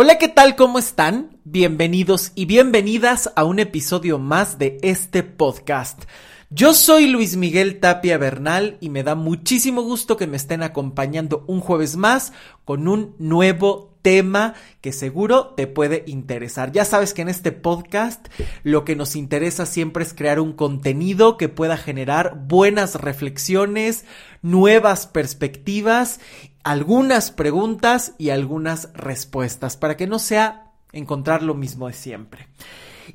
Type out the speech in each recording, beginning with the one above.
Hola, ¿qué tal? ¿Cómo están? Bienvenidos y bienvenidas a un episodio más de este podcast. Yo soy Luis Miguel Tapia Bernal y me da muchísimo gusto que me estén acompañando un jueves más con un nuevo tema que seguro te puede interesar. Ya sabes que en este podcast lo que nos interesa siempre es crear un contenido que pueda generar buenas reflexiones, nuevas perspectivas algunas preguntas y algunas respuestas para que no sea encontrar lo mismo de siempre.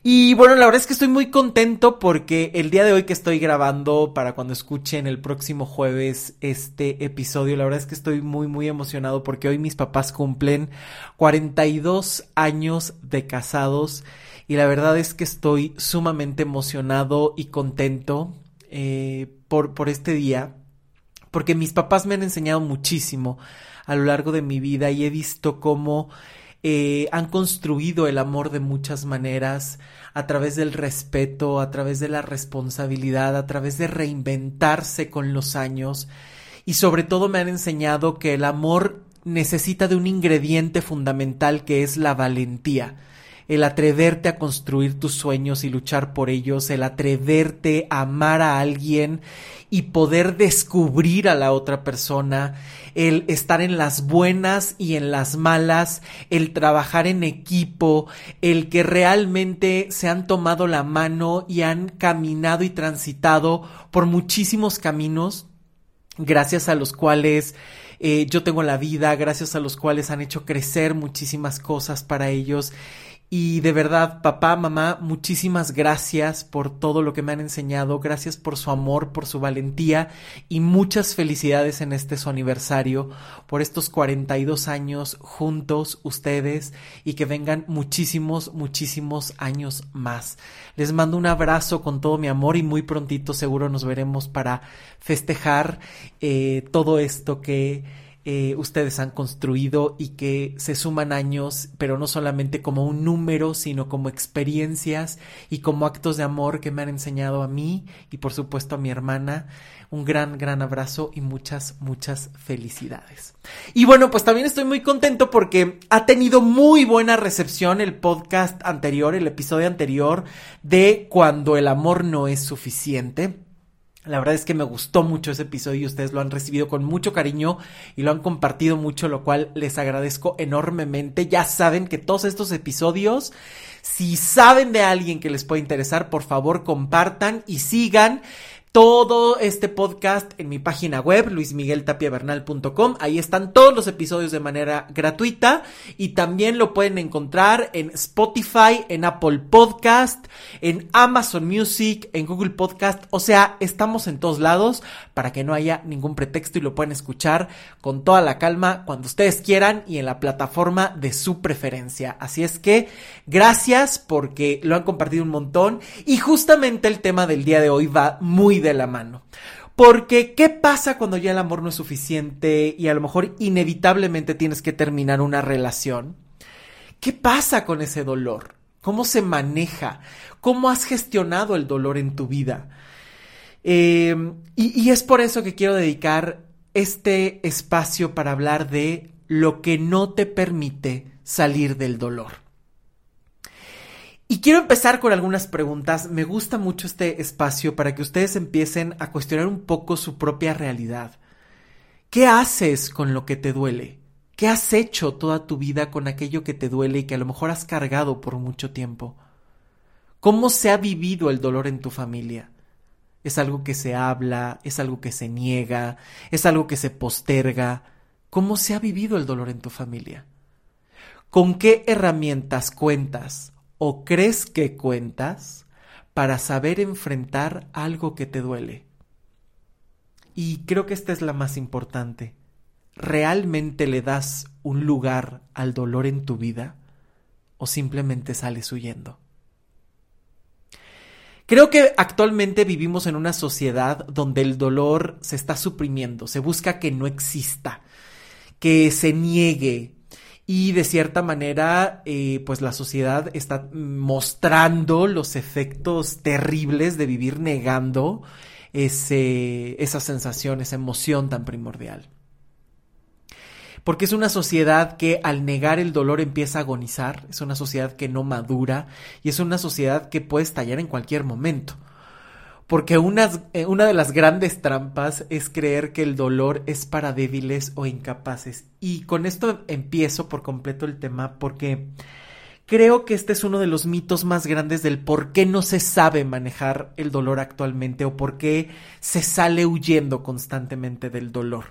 Y bueno, la verdad es que estoy muy contento porque el día de hoy que estoy grabando para cuando escuchen el próximo jueves este episodio, la verdad es que estoy muy muy emocionado porque hoy mis papás cumplen 42 años de casados y la verdad es que estoy sumamente emocionado y contento eh, por, por este día porque mis papás me han enseñado muchísimo a lo largo de mi vida y he visto cómo eh, han construido el amor de muchas maneras, a través del respeto, a través de la responsabilidad, a través de reinventarse con los años. Y sobre todo me han enseñado que el amor necesita de un ingrediente fundamental que es la valentía el atreverte a construir tus sueños y luchar por ellos, el atreverte a amar a alguien y poder descubrir a la otra persona, el estar en las buenas y en las malas, el trabajar en equipo, el que realmente se han tomado la mano y han caminado y transitado por muchísimos caminos, gracias a los cuales eh, yo tengo la vida, gracias a los cuales han hecho crecer muchísimas cosas para ellos y de verdad, papá, mamá, muchísimas gracias por todo lo que me han enseñado, gracias por su amor, por su valentía y muchas felicidades en este su aniversario, por estos 42 años juntos ustedes y que vengan muchísimos, muchísimos años más. Les mando un abrazo con todo mi amor y muy prontito seguro nos veremos para festejar eh, todo esto que eh, ustedes han construido y que se suman años, pero no solamente como un número, sino como experiencias y como actos de amor que me han enseñado a mí y por supuesto a mi hermana. Un gran, gran abrazo y muchas, muchas felicidades. Y bueno, pues también estoy muy contento porque ha tenido muy buena recepción el podcast anterior, el episodio anterior de Cuando el amor no es suficiente. La verdad es que me gustó mucho ese episodio y ustedes lo han recibido con mucho cariño y lo han compartido mucho, lo cual les agradezco enormemente. Ya saben que todos estos episodios, si saben de alguien que les puede interesar, por favor compartan y sigan todo este podcast en mi página web, luismigueltapiavernal.com. Ahí están todos los episodios de manera gratuita y también lo pueden encontrar en Spotify, en Apple Podcast, en Amazon Music, en Google Podcast. O sea, estamos en todos lados para que no haya ningún pretexto y lo pueden escuchar con toda la calma cuando ustedes quieran y en la plataforma de su preferencia. Así es que gracias porque lo han compartido un montón y justamente el tema del día de hoy va muy de la mano. Porque, ¿qué pasa cuando ya el amor no es suficiente y a lo mejor inevitablemente tienes que terminar una relación? ¿Qué pasa con ese dolor? ¿Cómo se maneja? ¿Cómo has gestionado el dolor en tu vida? Em, y, y es por eso que quiero dedicar este espacio para hablar de lo que no te permite salir del dolor. Y quiero empezar con algunas preguntas. Me gusta mucho este espacio para que ustedes empiecen a cuestionar un poco su propia realidad. ¿Qué haces con lo que te duele? ¿Qué has hecho toda tu vida con aquello que te duele y que a lo mejor has cargado por mucho tiempo? ¿Cómo se ha vivido el dolor en tu familia? ¿Es algo que se habla? ¿Es algo que se niega? ¿Es algo que se posterga? ¿Cómo se ha vivido el dolor en tu familia? ¿Con qué herramientas cuentas o crees que cuentas para saber enfrentar algo que te duele. Y creo que esta es la más importante. ¿Realmente le das un lugar al dolor en tu vida o simplemente sales huyendo? Creo que actualmente vivimos en una sociedad donde el dolor se está suprimiendo, se busca que no exista, que se niegue, y de cierta manera eh, pues la sociedad está mostrando los efectos terribles de vivir negando ese, esa sensación, esa emoción tan primordial. porque es una sociedad que al negar el dolor empieza a agonizar, es una sociedad que no madura y es una sociedad que puede estallar en cualquier momento. Porque eh, una de las grandes trampas es creer que el dolor es para débiles o incapaces. Y con esto empiezo por completo el tema porque creo que este es uno de los mitos más grandes del por qué no se sabe manejar el dolor actualmente o por qué se sale huyendo constantemente del dolor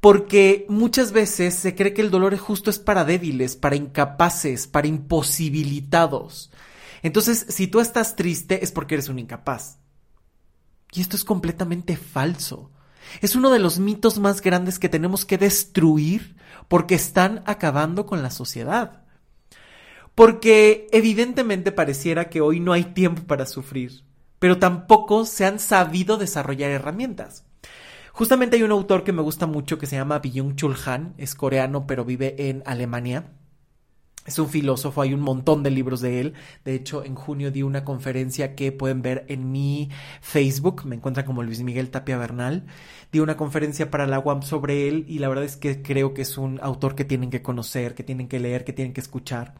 porque muchas veces se cree que el dolor justo es para débiles, para incapaces, para imposibilitados. Entonces, si tú estás triste es porque eres un incapaz. Y esto es completamente falso. Es uno de los mitos más grandes que tenemos que destruir porque están acabando con la sociedad. Porque evidentemente pareciera que hoy no hay tiempo para sufrir, pero tampoco se han sabido desarrollar herramientas. Justamente hay un autor que me gusta mucho que se llama Byung-Chul Han, es coreano pero vive en Alemania. Es un filósofo, hay un montón de libros de él. De hecho, en junio di una conferencia que pueden ver en mi Facebook, me encuentran como Luis Miguel Tapia Bernal. Di una conferencia para la UAM sobre él y la verdad es que creo que es un autor que tienen que conocer, que tienen que leer, que tienen que escuchar.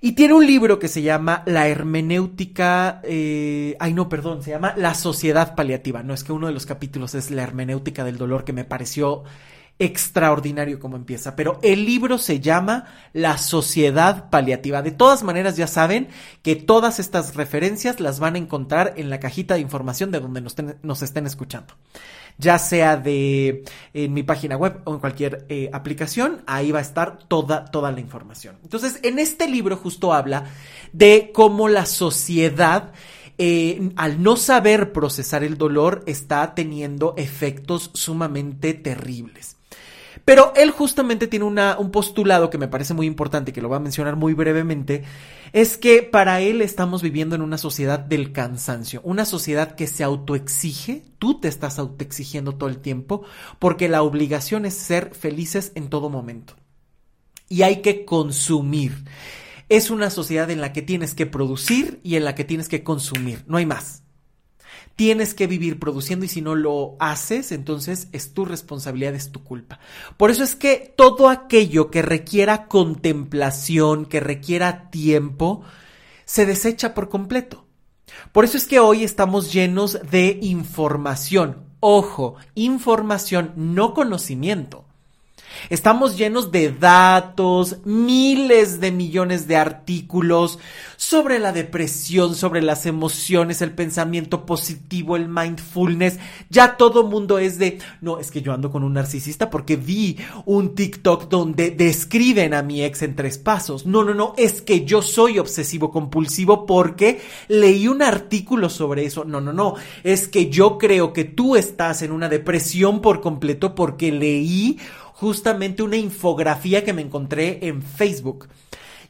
Y tiene un libro que se llama La hermenéutica, eh, ay no, perdón, se llama La sociedad paliativa. No es que uno de los capítulos es la hermenéutica del dolor que me pareció extraordinario como empieza, pero el libro se llama La Sociedad Paliativa. De todas maneras, ya saben que todas estas referencias las van a encontrar en la cajita de información de donde nos, nos estén escuchando ya sea de en mi página web o en cualquier eh, aplicación, ahí va a estar toda, toda la información. Entonces, en este libro justo habla de cómo la sociedad eh, al no saber procesar el dolor, está teniendo efectos sumamente terribles. Pero él justamente tiene un postulado que me parece muy importante, que lo voy a mencionar muy brevemente, es que para él estamos viviendo en una sociedad del cansancio, una sociedad que se autoexige, tú te estás autoexigiendo todo el tiempo, porque la obligación es ser felices en todo momento. Y hay que consumir. Es una sociedad en la que tienes que producir y en la que tienes que consumir, no hay más tienes que vivir produciendo y si no lo haces, entonces es tu responsabilidad, es tu culpa. Por eso es que todo aquello que requiera contemplación, que requiera tiempo, se desecha por completo. Por eso es que hoy estamos llenos de información. Ojo, información, no conocimiento. Estamos llenos de datos, miles de millones de artículos sobre la depresión, sobre las emociones, el pensamiento positivo, el mindfulness. Ya todo mundo es de, no, es que yo ando con un narcisista porque vi un TikTok donde describen a mi ex en tres pasos. No, no, no, es que yo soy obsesivo compulsivo porque leí un artículo sobre eso. No, no, no, es que yo creo que tú estás en una depresión por completo porque leí justamente una infografía que me encontré en Facebook.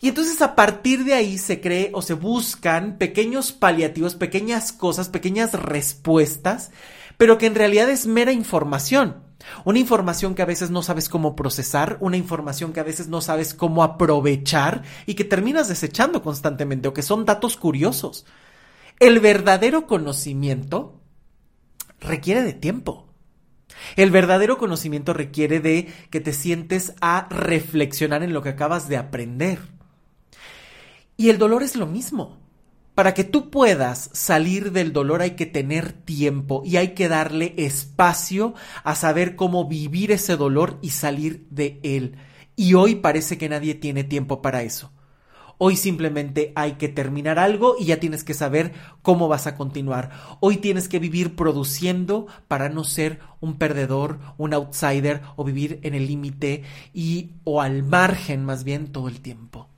Y entonces a partir de ahí se cree o se buscan pequeños paliativos, pequeñas cosas, pequeñas respuestas, pero que en realidad es mera información. Una información que a veces no sabes cómo procesar, una información que a veces no sabes cómo aprovechar y que terminas desechando constantemente o que son datos curiosos. El verdadero conocimiento requiere de tiempo. El verdadero conocimiento requiere de que te sientes a reflexionar en lo que acabas de aprender. Y el dolor es lo mismo. Para que tú puedas salir del dolor hay que tener tiempo y hay que darle espacio a saber cómo vivir ese dolor y salir de él. Y hoy parece que nadie tiene tiempo para eso. Hoy simplemente hay que terminar algo y ya tienes que saber cómo vas a continuar. Hoy tienes que vivir produciendo para no ser un perdedor, un outsider o vivir en el límite y o al margen más bien todo el tiempo.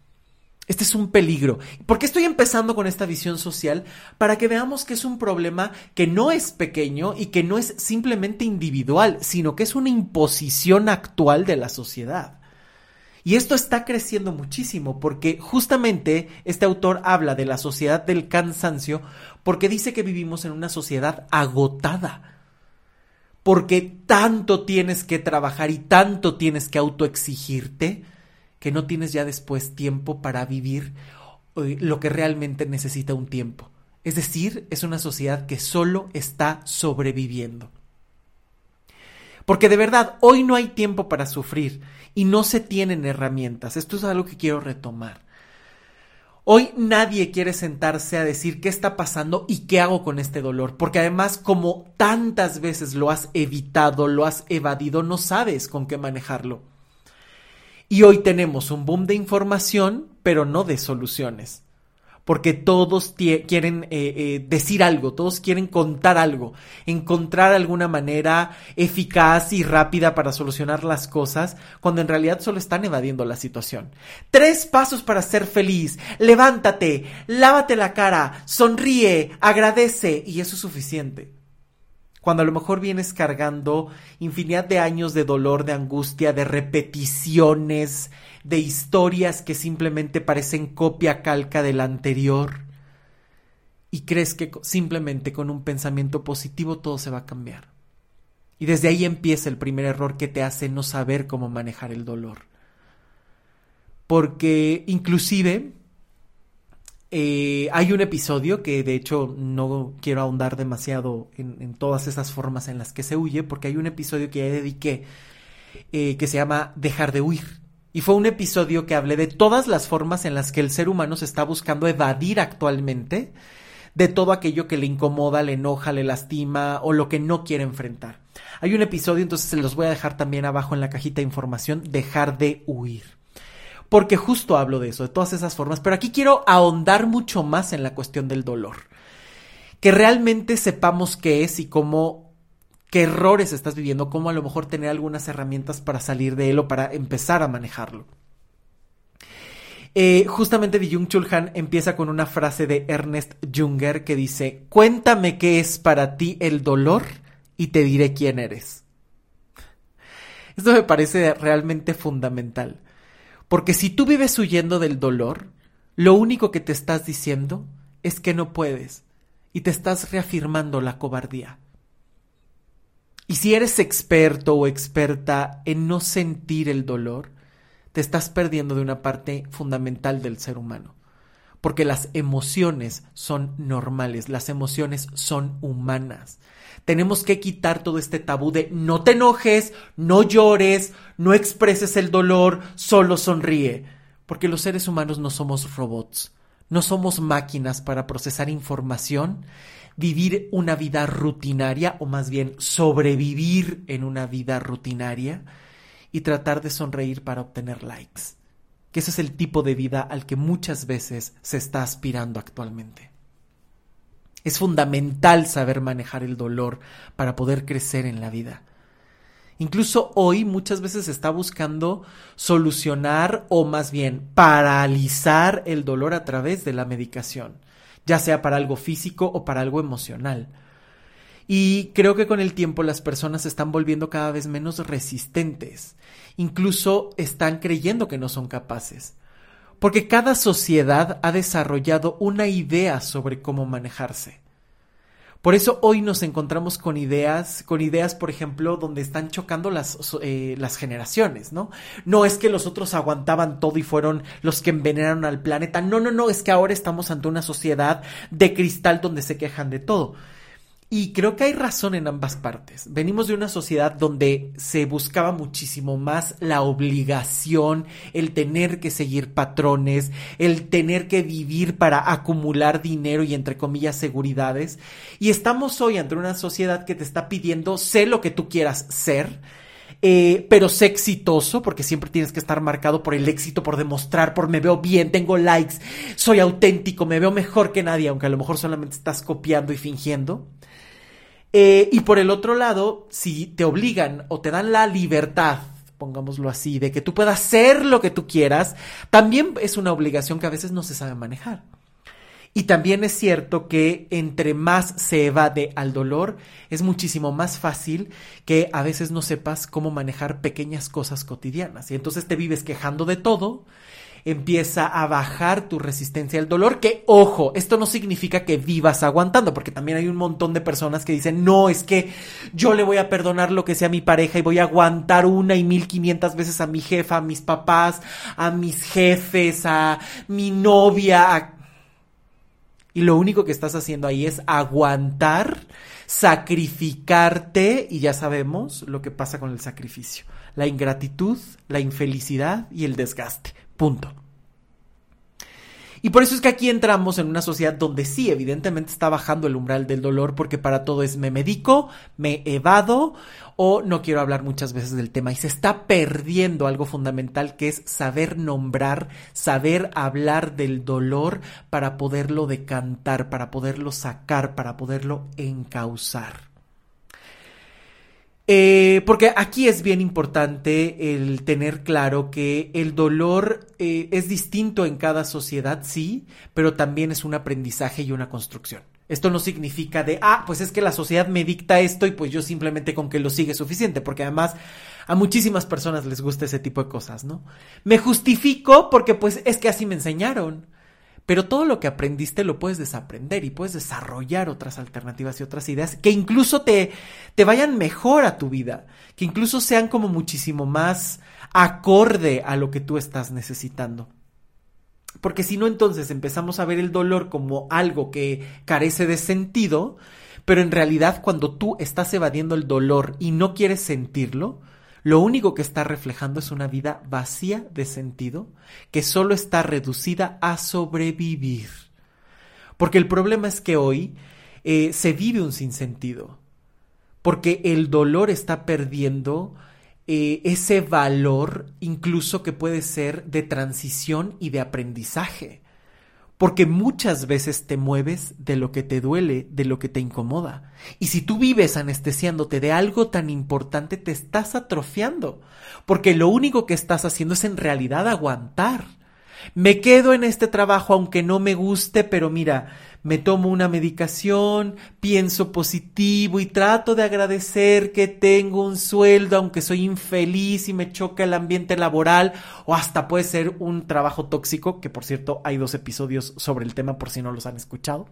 Este es un peligro. ¿Por qué estoy empezando con esta visión social? Para que veamos que es un problema que no es pequeño y que no es simplemente individual, sino que es una imposición actual de la sociedad. Y esto está creciendo muchísimo porque justamente este autor habla de la sociedad del cansancio porque dice que vivimos en una sociedad agotada. Porque tanto tienes que trabajar y tanto tienes que autoexigirte que no tienes ya después tiempo para vivir eh, lo que realmente necesita un tiempo. Es decir, es una sociedad que solo está sobreviviendo. Porque de verdad, hoy no hay tiempo para sufrir y no se tienen herramientas. Esto es algo que quiero retomar. Hoy nadie quiere sentarse a decir qué está pasando y qué hago con este dolor, porque además como tantas veces lo has evitado, lo has evadido, no sabes con qué manejarlo. Y hoy tenemos un boom de información, pero no de soluciones porque todos quieren eh, eh, decir algo, todos quieren contar algo, encontrar alguna manera eficaz y rápida para solucionar las cosas, cuando en realidad solo están evadiendo la situación. Tres pasos para ser feliz. Levántate, lávate la cara, sonríe, agradece y eso es suficiente. Cuando a lo mejor vienes cargando infinidad de años de dolor, de angustia, de repeticiones, de historias que simplemente parecen copia calca de la anterior y crees que simplemente con un pensamiento positivo todo se va a cambiar. Y desde ahí empieza el primer error que te hace no saber cómo manejar el dolor. Porque inclusive eh, hay un episodio que de hecho no quiero ahondar demasiado en, todas esas formas en las que se huye, porque hay un episodio que ya dediqué eh, que se llama Dejar de huir. Y fue un episodio que hablé de todas las formas en las que el ser humano se está buscando evadir actualmente de todo aquello que le incomoda, le enoja, le lastima o lo que no quiere enfrentar. Hay un episodio, entonces se los voy a dejar también abajo en la cajita de información, dejar de huir. Porque justo hablo de eso, de todas esas formas, pero aquí quiero ahondar mucho más en la cuestión del dolor. Que realmente sepamos qué es y cómo qué errores estás viviendo, cómo a lo mejor tener algunas herramientas para salir de él o para empezar a manejarlo. Eh, justamente de Jung Chul Han empieza con una frase de Ernest Junger que dice: Cuéntame qué es para ti el dolor y te diré quién eres. Esto me parece realmente fundamental. Porque si tú vives huyendo del dolor, lo único que te estás diciendo es que no puedes y te estás reafirmando la cobardía. Y si eres experto o experta en no sentir el dolor, te estás perdiendo de una parte fundamental del ser humano. Porque las emociones son normales, las emociones son humanas. Tenemos que quitar todo este tabú de no te enojes, no llores, no expreses el dolor, solo sonríe. Porque los seres humanos no somos robots, no somos máquinas para procesar información vivir una vida rutinaria o más bien sobrevivir en una vida rutinaria y tratar de sonreír para obtener likes. Que ese es el tipo de vida al que muchas veces se está aspirando actualmente. Es fundamental saber manejar el dolor para poder crecer en la vida. Incluso hoy muchas veces se está buscando solucionar o más bien paralizar el dolor a través de la medicación ya sea para algo físico o para algo emocional. Y creo que con el tiempo las personas se están volviendo cada vez menos resistentes. Incluso están creyendo que no son capaces. Porque cada sociedad ha desarrollado una idea sobre cómo manejarse. Por eso hoy nos encontramos con ideas, con ideas, por ejemplo, donde están chocando las, eh, las generaciones, ¿no? No es que los otros aguantaban todo y fueron los que envenenaron al planeta. No, no, no, es que ahora estamos ante una sociedad de cristal donde se quejan de todo. Y creo que hay razón en ambas partes. Venimos de una sociedad donde se buscaba muchísimo más la obligación, el tener que seguir patrones, el tener que vivir para acumular dinero y entre comillas seguridades. Y estamos hoy ante una sociedad que te está pidiendo sé lo que tú quieras ser. Eh, pero sé exitoso, porque siempre tienes que estar marcado por el éxito, por demostrar, por me veo bien, tengo likes, soy auténtico, me veo mejor que nadie, aunque a lo mejor solamente estás copiando y fingiendo. Eh, y por el otro lado, si te obligan o te dan la libertad, pongámoslo así, de que tú puedas hacer lo que tú quieras, también es una obligación que a veces no se sabe manejar. Y también es cierto que entre más se evade al dolor, es muchísimo más fácil que a veces no sepas cómo manejar pequeñas cosas cotidianas. Y entonces te vives quejando de todo empieza a bajar tu resistencia al dolor, que ojo, esto no significa que vivas aguantando, porque también hay un montón de personas que dicen, no, es que yo le voy a perdonar lo que sea a mi pareja y voy a aguantar una y mil quinientas veces a mi jefa, a mis papás, a mis jefes, a mi novia. Y lo único que estás haciendo ahí es aguantar, sacrificarte, y ya sabemos lo que pasa con el sacrificio. La ingratitud, la infelicidad y el desgaste. Punto. Y por eso es que aquí entramos en una sociedad donde sí, evidentemente está bajando el umbral del dolor porque para todo es me medico, me evado o no quiero hablar muchas veces del tema y se está perdiendo algo fundamental que es saber nombrar, saber hablar del dolor para poderlo decantar, para poderlo sacar, para poderlo encauzar. Eh, porque aquí es bien importante el tener claro que el dolor eh, es distinto en cada sociedad, sí, pero también es un aprendizaje y una construcción. Esto no significa de, ah, pues es que la sociedad me dicta esto y pues yo simplemente con que lo sigue suficiente, porque además a muchísimas personas les gusta ese tipo de cosas, ¿no? Me justifico porque pues es que así me enseñaron. Pero todo lo que aprendiste lo puedes desaprender y puedes desarrollar otras alternativas y otras ideas que incluso te, te vayan mejor a tu vida, que incluso sean como muchísimo más acorde a lo que tú estás necesitando. Porque si no, entonces empezamos a ver el dolor como algo que carece de sentido, pero en realidad cuando tú estás evadiendo el dolor y no quieres sentirlo, lo único que está reflejando es una vida vacía de sentido, que solo está reducida a sobrevivir. Porque el problema es que hoy eh, se vive un sinsentido, porque el dolor está perdiendo eh, ese valor incluso que puede ser de transición y de aprendizaje porque muchas veces te mueves de lo que te duele, de lo que te incomoda. Y si tú vives anestesiándote de algo tan importante, te estás atrofiando, porque lo único que estás haciendo es en realidad aguantar. Me quedo en este trabajo aunque no me guste, pero mira, me tomo una medicación, pienso positivo y trato de agradecer que tengo un sueldo aunque soy infeliz y me choca el ambiente laboral o hasta puede ser un trabajo tóxico, que por cierto hay dos episodios sobre el tema por si no los han escuchado.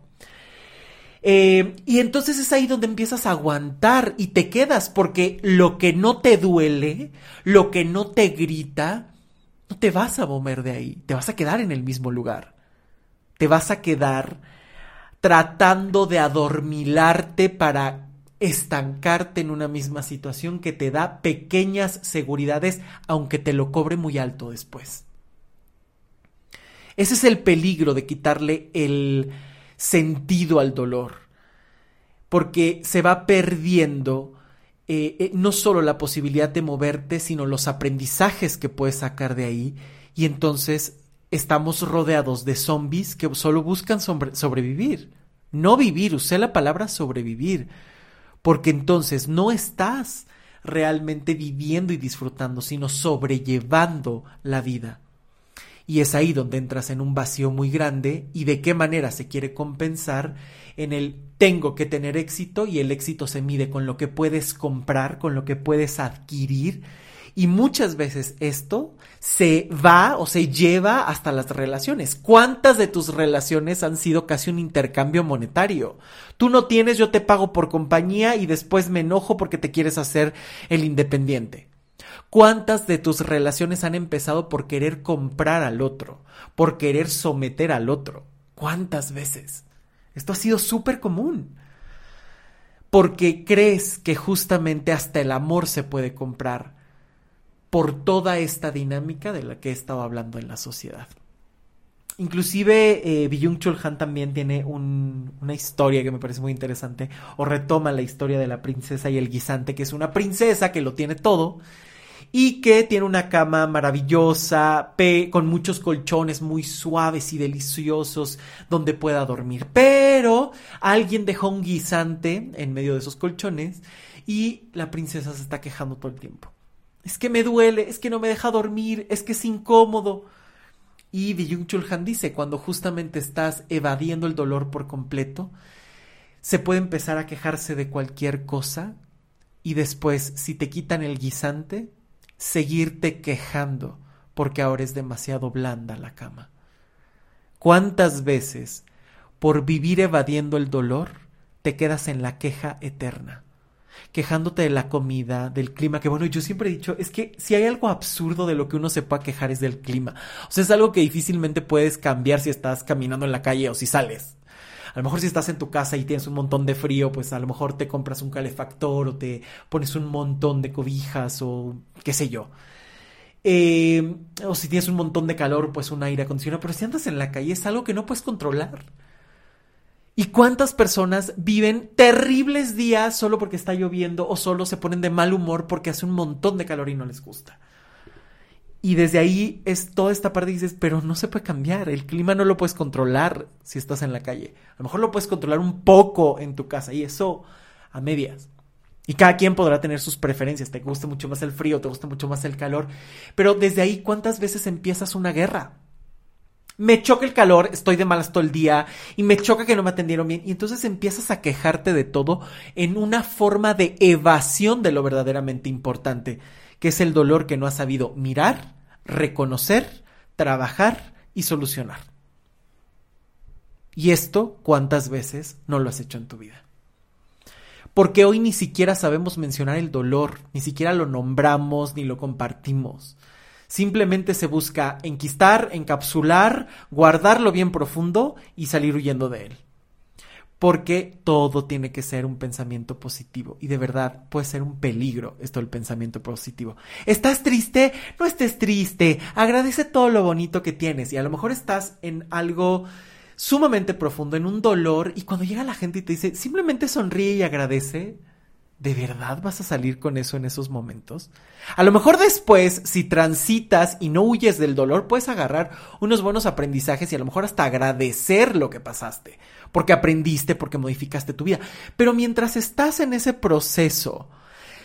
Eh, y entonces es ahí donde empiezas a aguantar y te quedas porque lo que no te duele, lo que no te grita, no te vas a mover de ahí, te vas a quedar en el mismo lugar. Te vas a quedar tratando de adormilarte para estancarte en una misma situación que te da pequeñas seguridades, aunque te lo cobre muy alto después. Ese es el peligro de quitarle el sentido al dolor, porque se va perdiendo eh, eh, no solo la posibilidad de moverte, sino los aprendizajes que puedes sacar de ahí, y entonces estamos rodeados de zombies que solo buscan sobrevivir. No vivir, usé la palabra sobrevivir, porque entonces no estás realmente viviendo y disfrutando, sino sobrellevando la vida. Y es ahí donde entras en un vacío muy grande y de qué manera se quiere compensar en el tengo que tener éxito y el éxito se mide con lo que puedes comprar, con lo que puedes adquirir y muchas veces esto se va o se lleva hasta las relaciones. ¿Cuántas de tus relaciones han sido casi un intercambio monetario? Tú no tienes, yo te pago por compañía y después me enojo porque te quieres hacer el independiente. ¿Cuántas de tus relaciones han empezado por querer comprar al otro, por querer someter al otro? ¿Cuántas veces? Esto ha sido súper común. Porque crees que justamente hasta el amor se puede comprar por toda esta dinámica de la que he estado hablando en la sociedad. Inclusive eh, Byung Chul Han también tiene una historia que me parece muy interesante, o retoma la historia de la princesa y el guisante, que es una princesa que lo tiene todo y que tiene una cama maravillosa, con muchos colchones muy suaves y deliciosos donde pueda dormir. Pero alguien dejó un guisante en medio de esos colchones y la princesa se está quejando todo el tiempo es que me duele, es que no me deja dormir, es que es incómodo. Y Byung Chul Han dice, cuando justamente estás evadiendo el dolor por completo, se puede empezar a quejarse de cualquier cosa y después, si te quitan el guisante, seguirte quejando porque ahora es demasiado blanda la cama. ¿Cuántas veces, por vivir evadiendo el dolor, te quedas en la queja eterna? Quejándote de la comida, del clima, que bueno, yo siempre he dicho, es que si hay algo absurdo de lo que uno se pueda quejar es del clima. O sea, es algo que difícilmente puedes cambiar si estás caminando en la calle o si sales. A lo mejor si estás en tu casa y tienes un montón de frío, pues a lo mejor te compras un calefactor o te pones un montón de cobijas o qué sé yo. Eh, o si tienes un montón de calor, pues un aire acondicionado. Pero si andas en la calle es algo que no puedes controlar. ¿Y cuántas personas viven terribles días solo porque está lloviendo o solo se ponen de mal humor porque hace un montón de calor y no les gusta? Y desde ahí es toda esta parte y dices, pero no se puede cambiar, el clima no lo puedes controlar si estás en la calle. A lo mejor lo puedes controlar un poco en tu casa y eso a medias. Y cada quien podrá tener sus preferencias, te gusta mucho más el frío, te gusta mucho más el calor, pero desde ahí cuántas veces empiezas una guerra me choca el calor, estoy de malas todo el día y me choca que no me atendieron bien y entonces empiezas a quejarte de todo en una forma de evasión de lo verdaderamente importante, que es el dolor que no has sabido mirar, reconocer, trabajar y solucionar. Y esto, ¿cuántas veces no lo has hecho en tu vida? Porque hoy ni siquiera sabemos mencionar el dolor, ni siquiera lo nombramos ni lo compartimos. Simplemente se busca enquistar, encapsular, guardarlo bien profundo y salir huyendo de él. Porque todo tiene que ser un pensamiento positivo. Y de verdad puede ser un peligro esto del pensamiento positivo. ¿Estás triste? No estés triste. Agradece todo lo bonito que tienes. Y a lo mejor estás en algo sumamente profundo, en un dolor. Y cuando llega la gente y te dice, simplemente sonríe y agradece ¿De verdad vas a salir con eso en esos momentos? A lo mejor después, si transitas y no huyes del dolor, puedes agarrar unos buenos aprendizajes y a lo mejor hasta agradecer lo que pasaste, porque aprendiste, porque modificaste tu vida. Pero mientras estás en ese proceso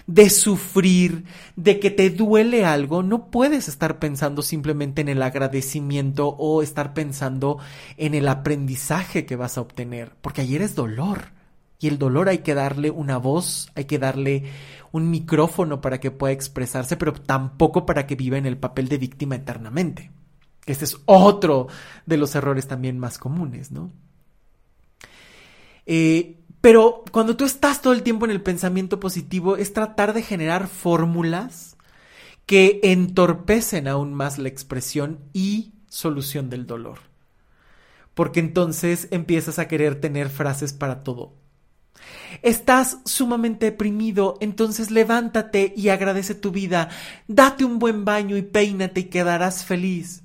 de sufrir, de que te duele algo, no puedes estar pensando simplemente en el agradecimiento o estar pensando en el aprendizaje que vas a obtener, porque ayer es dolor. Y el dolor hay que darle una voz, hay que darle un micrófono para que pueda expresarse, pero tampoco para que viva en el papel de víctima eternamente. Este es otro de los errores también más comunes, ¿no? Eh, pero cuando tú estás todo el tiempo en el pensamiento positivo, es tratar de generar fórmulas que entorpecen aún más la expresión y solución del dolor. Porque entonces empiezas a querer tener frases para todo. Estás sumamente deprimido, entonces levántate y agradece tu vida. Date un buen baño y peínate y quedarás feliz.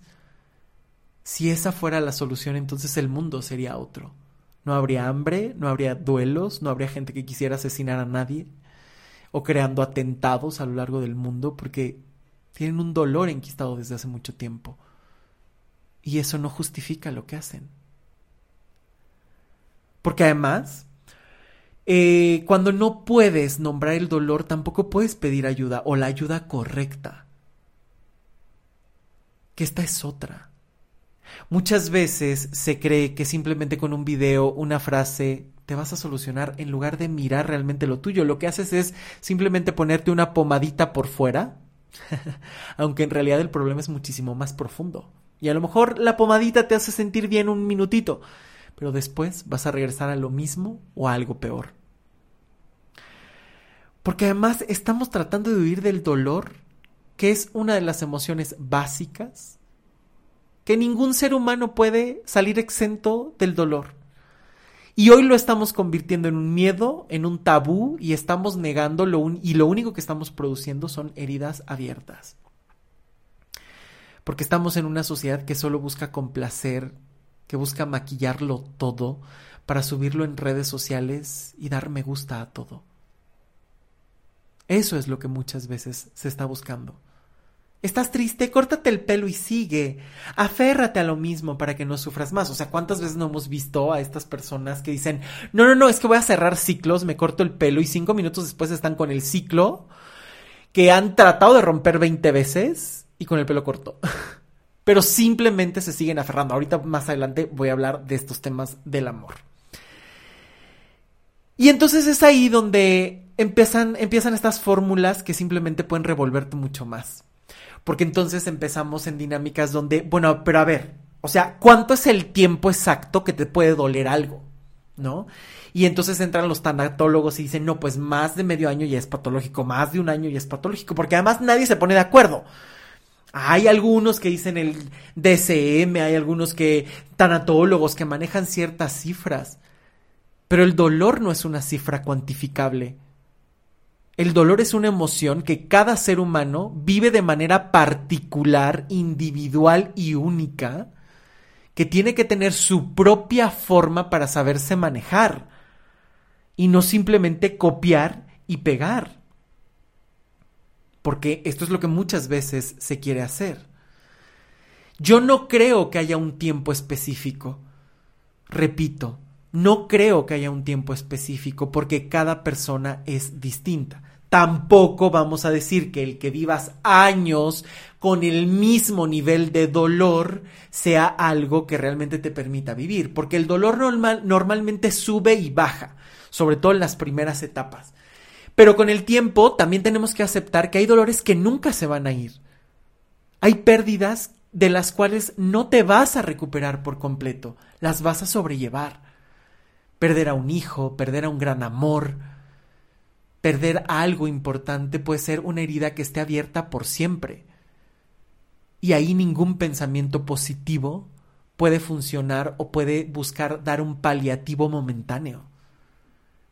Si esa fuera la solución, entonces el mundo sería otro. No habría hambre, no habría duelos, no habría gente que quisiera asesinar a nadie o creando atentados a lo largo del mundo porque tienen un dolor enquistado desde hace mucho tiempo. Y eso no justifica lo que hacen. Porque además, eh, cuando no puedes nombrar el dolor, tampoco puedes pedir ayuda o la ayuda correcta. Que esta es otra. Muchas veces se cree que simplemente con un video, una frase, te vas a solucionar en lugar de mirar realmente lo tuyo. Lo que haces es simplemente ponerte una pomadita por fuera, aunque en realidad el problema es muchísimo más profundo. Y a lo mejor la pomadita te hace sentir bien un minutito, pero después vas a regresar a lo mismo o a algo peor. Porque además estamos tratando de huir del dolor, que es una de las emociones básicas, que ningún ser humano puede salir exento del dolor. Y hoy lo estamos convirtiendo en un miedo, en un tabú, y estamos negándolo, y lo único que estamos produciendo son heridas abiertas. Porque estamos en una sociedad que solo busca complacer, que busca maquillarlo todo para subirlo en redes sociales y dar me gusta a todo. Eso es lo que muchas veces se está buscando. Estás triste, córtate el pelo y sigue. Aférrate a lo mismo para que no sufras más. O sea, ¿cuántas veces no hemos visto a estas personas que dicen, no, no, no, es que voy a cerrar ciclos, me corto el pelo y cinco minutos después están con el ciclo que han tratado de romper 20 veces y con el pelo corto. Pero simplemente se siguen aferrando. Ahorita más adelante voy a hablar de estos temas del amor. Y entonces es ahí donde empiezan, empiezan estas fórmulas que simplemente pueden revolverte mucho más. Porque entonces empezamos en dinámicas donde, bueno, pero a ver, o sea, ¿cuánto es el tiempo exacto que te puede doler algo? ¿No? Y entonces entran los tanatólogos y dicen, no, pues más de medio año ya es patológico, más de un año ya es patológico, porque además nadie se pone de acuerdo. Hay algunos que dicen el DCM, hay algunos que tanatólogos que manejan ciertas cifras, pero el dolor no es una cifra cuantificable. El dolor es una emoción que cada ser humano vive de manera particular, individual y única, que tiene que tener su propia forma para saberse manejar y no simplemente copiar y pegar. Porque esto es lo que muchas veces se quiere hacer. Yo no creo que haya un tiempo específico. Repito, no creo que haya un tiempo específico porque cada persona es distinta. Tampoco vamos a decir que el que vivas años con el mismo nivel de dolor sea algo que realmente te permita vivir, porque el dolor normal, normalmente sube y baja, sobre todo en las primeras etapas. Pero con el tiempo también tenemos que aceptar que hay dolores que nunca se van a ir. Hay pérdidas de las cuales no te vas a recuperar por completo, las vas a sobrellevar. Perder a un hijo, perder a un gran amor, Perder algo importante puede ser una herida que esté abierta por siempre. Y ahí ningún pensamiento positivo puede funcionar o puede buscar dar un paliativo momentáneo.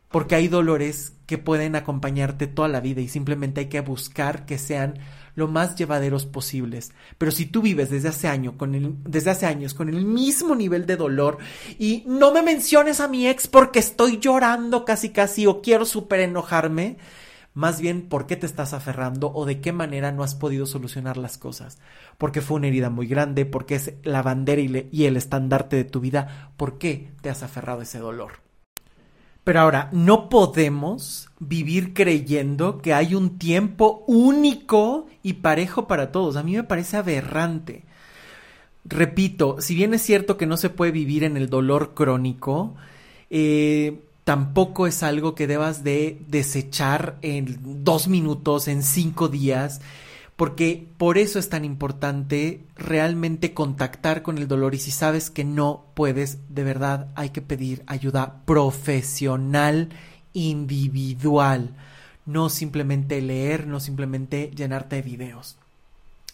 Porque hay dolores que pueden acompañarte toda la vida y simplemente hay que buscar que sean lo más llevaderos posibles. Pero si tú vives desde hace, año con el, desde hace años con el mismo nivel de dolor y no me menciones a mi ex porque estoy llorando casi casi o quiero súper enojarme, más bien por qué te estás aferrando o de qué manera no has podido solucionar las cosas. Porque fue una herida muy grande, porque es la bandera y, el estandarte de tu vida, ¿por qué te has aferrado a ese dolor? Pero ahora, no podemos vivir creyendo que hay un tiempo único y parejo para todos. A mí me parece aberrante. Repito, si bien es cierto que no se puede vivir en el dolor crónico, eh, tampoco es algo que debas de desechar en dos minutos, en cinco días porque por eso es tan importante realmente contactar con el dolor y si sabes que no puedes, de verdad hay que pedir ayuda profesional, individual, no simplemente leer, no simplemente llenarte de videos.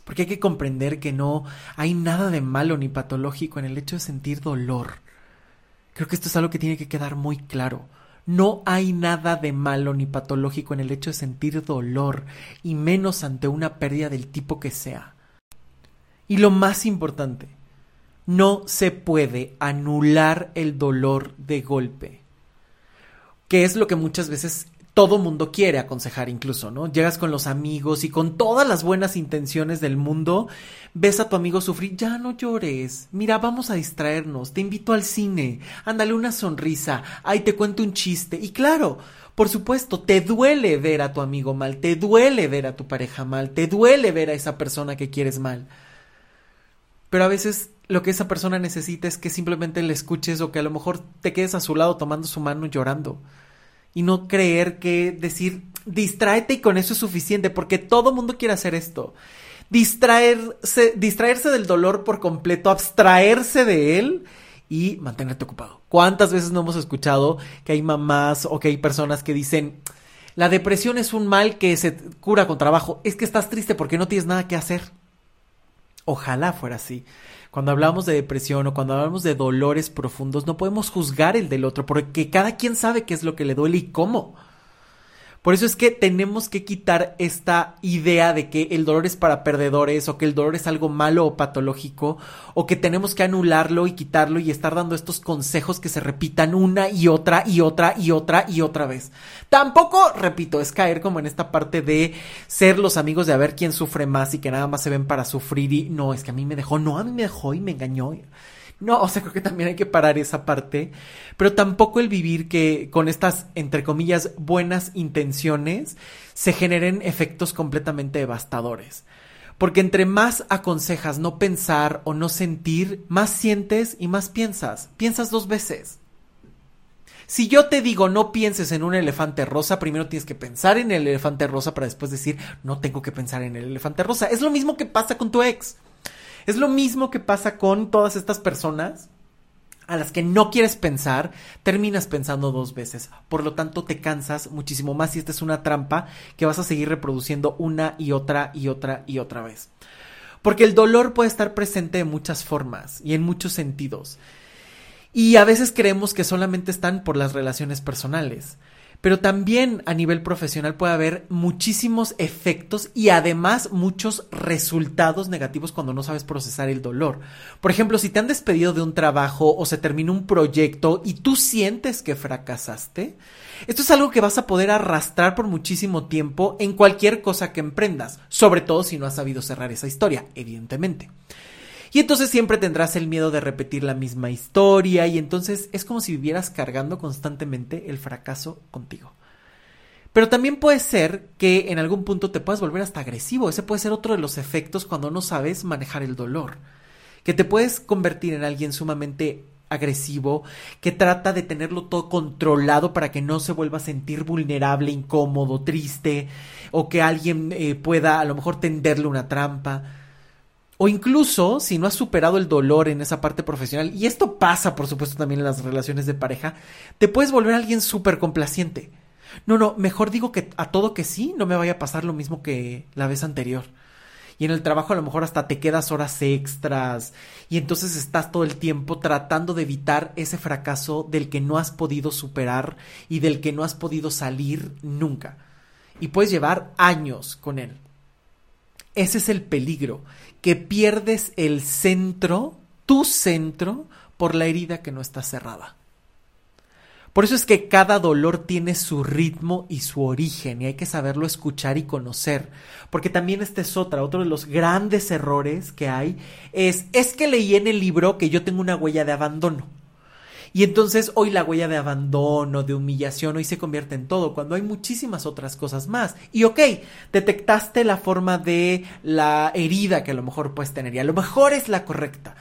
Porque hay que comprender que no hay nada de malo ni patológico en el hecho de sentir dolor. Creo que esto es algo que tiene que quedar muy claro. No hay nada de malo ni patológico en el hecho de sentir dolor, y menos ante una pérdida del tipo que sea. Y lo más importante, no se puede anular el dolor de golpe, que es lo que muchas veces todo mundo quiere aconsejar incluso, ¿no? Llegas con los amigos y con todas las buenas intenciones del mundo, ves a tu amigo sufrir, ya no llores, mira, vamos a distraernos, te invito al cine, ándale una sonrisa, ay, te cuento un chiste. Y claro, por supuesto, te duele ver a tu amigo mal, te duele ver a tu pareja mal, te duele ver a esa persona que quieres mal. Pero a veces lo que esa persona necesita es que simplemente le escuches o que a lo mejor te quedes a su lado tomando su mano y llorando y no creer que decir distráete y con eso es suficiente, porque todo mundo quiere hacer esto. Distraerse, distraerse del dolor por completo, abstraerse de él y mantenerte ocupado. ¿Cuántas veces no hemos escuchado que hay mamás o que hay personas que dicen, la depresión es un mal que se cura con trabajo, es que estás triste porque no tienes nada que hacer? Ojalá fuera así. Cuando hablamos de depresión o cuando hablamos de dolores profundos, no podemos juzgar el del otro, porque cada quien sabe qué es lo que le duele y cómo. Por eso es que tenemos que quitar esta idea de que el dolor es para perdedores o que el dolor es algo malo o patológico o que tenemos que anularlo y quitarlo y estar dando estos consejos que se repitan una y otra y otra y otra y otra vez. Tampoco, repito, es caer como en esta parte de ser los amigos de a ver quién sufre más y que nada más se ven para sufrir y no, es que a mí me dejó, no, a mí me dejó y me engañó. No, o sea, creo que también hay que parar esa parte, pero tampoco el vivir que con estas, entre comillas, buenas intenciones se generen efectos completamente devastadores. Porque entre más aconsejas no pensar o no sentir, más sientes y más piensas. Piensas dos veces. Si yo te digo no pienses en un elefante rosa, primero tienes que pensar en el elefante rosa para después decir no tengo que pensar en el elefante rosa. Es lo mismo que pasa con tu ex. Es lo mismo que pasa con todas estas personas a las que no quieres pensar, terminas pensando dos veces. Por lo tanto, te cansas muchísimo más y esta es una trampa que vas a seguir reproduciendo una y otra y otra y otra vez. Porque el dolor puede estar presente de muchas formas y en muchos sentidos. Y a veces creemos que solamente están por las relaciones personales pero también a nivel profesional puede haber muchísimos efectos y además muchos resultados negativos cuando no sabes procesar el dolor. Por ejemplo, si te han despedido de un trabajo o se terminó un proyecto y tú sientes que fracasaste, esto es algo que vas a poder arrastrar por muchísimo tiempo en cualquier cosa que emprendas, sobre todo si no has sabido cerrar esa historia, evidentemente. Y entonces siempre tendrás el miedo de repetir la misma historia y entonces es como si vivieras cargando constantemente el fracaso contigo. Pero también puede ser que en algún punto te puedas volver hasta agresivo. Ese puede ser otro de los efectos cuando no sabes manejar el dolor. Que te puedes convertir en alguien sumamente agresivo, que trata de tenerlo todo controlado para que no se vuelva a sentir vulnerable, incómodo, triste, o que alguien eh, pueda a lo mejor tenderle una trampa. O incluso, si no has superado el dolor en esa parte profesional, y esto pasa, por supuesto, también en las relaciones de pareja, te puedes volver alguien súper complaciente. No, no, mejor digo que a todo que sí, no me vaya a pasar lo mismo que la vez anterior. Y en el trabajo a lo mejor hasta te quedas horas extras y entonces estás todo el tiempo tratando de evitar ese fracaso del que no has podido superar y del que no has podido salir nunca. Y puedes llevar años con él. Ese es el peligro, que pierdes el centro, tu centro, por la herida que no está cerrada. Por eso es que cada dolor tiene su ritmo y su origen y hay que saberlo escuchar y conocer. Porque también este es otra, otro de los grandes errores que hay es, es que leí en el libro que yo tengo una huella de abandono. Y entonces hoy la huella de abandono, de humillación, hoy se convierte en todo, cuando hay muchísimas otras cosas más. Y ok, detectaste la forma de la herida que a lo mejor puedes tener y a lo mejor es la correcta.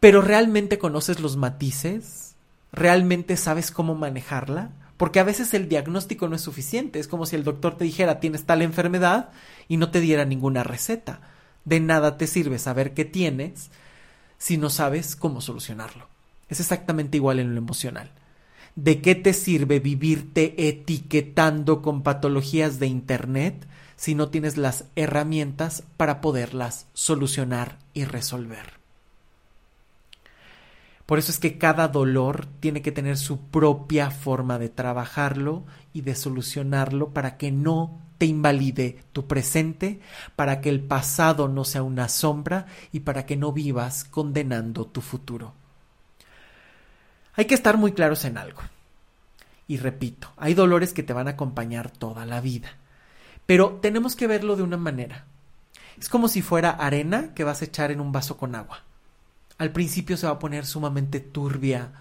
Pero realmente conoces los matices, realmente sabes cómo manejarla, porque a veces el diagnóstico no es suficiente, es como si el doctor te dijera tienes tal enfermedad y no te diera ninguna receta. De nada te sirve saber qué tienes si no sabes cómo solucionarlo. Es exactamente igual en lo emocional. ¿De qué te sirve vivirte etiquetando con patologías de Internet si no tienes las herramientas para poderlas solucionar y resolver? Por eso es que cada dolor tiene que tener su propia forma de trabajarlo y de solucionarlo para que no te invalide tu presente, para que el pasado no sea una sombra y para que no vivas condenando tu futuro. Hay que estar muy claros en algo. Y repito, hay dolores que te van a acompañar toda la vida. Pero tenemos que verlo de una manera. Es como si fuera arena que vas a echar en un vaso con agua. Al principio se va a poner sumamente turbia,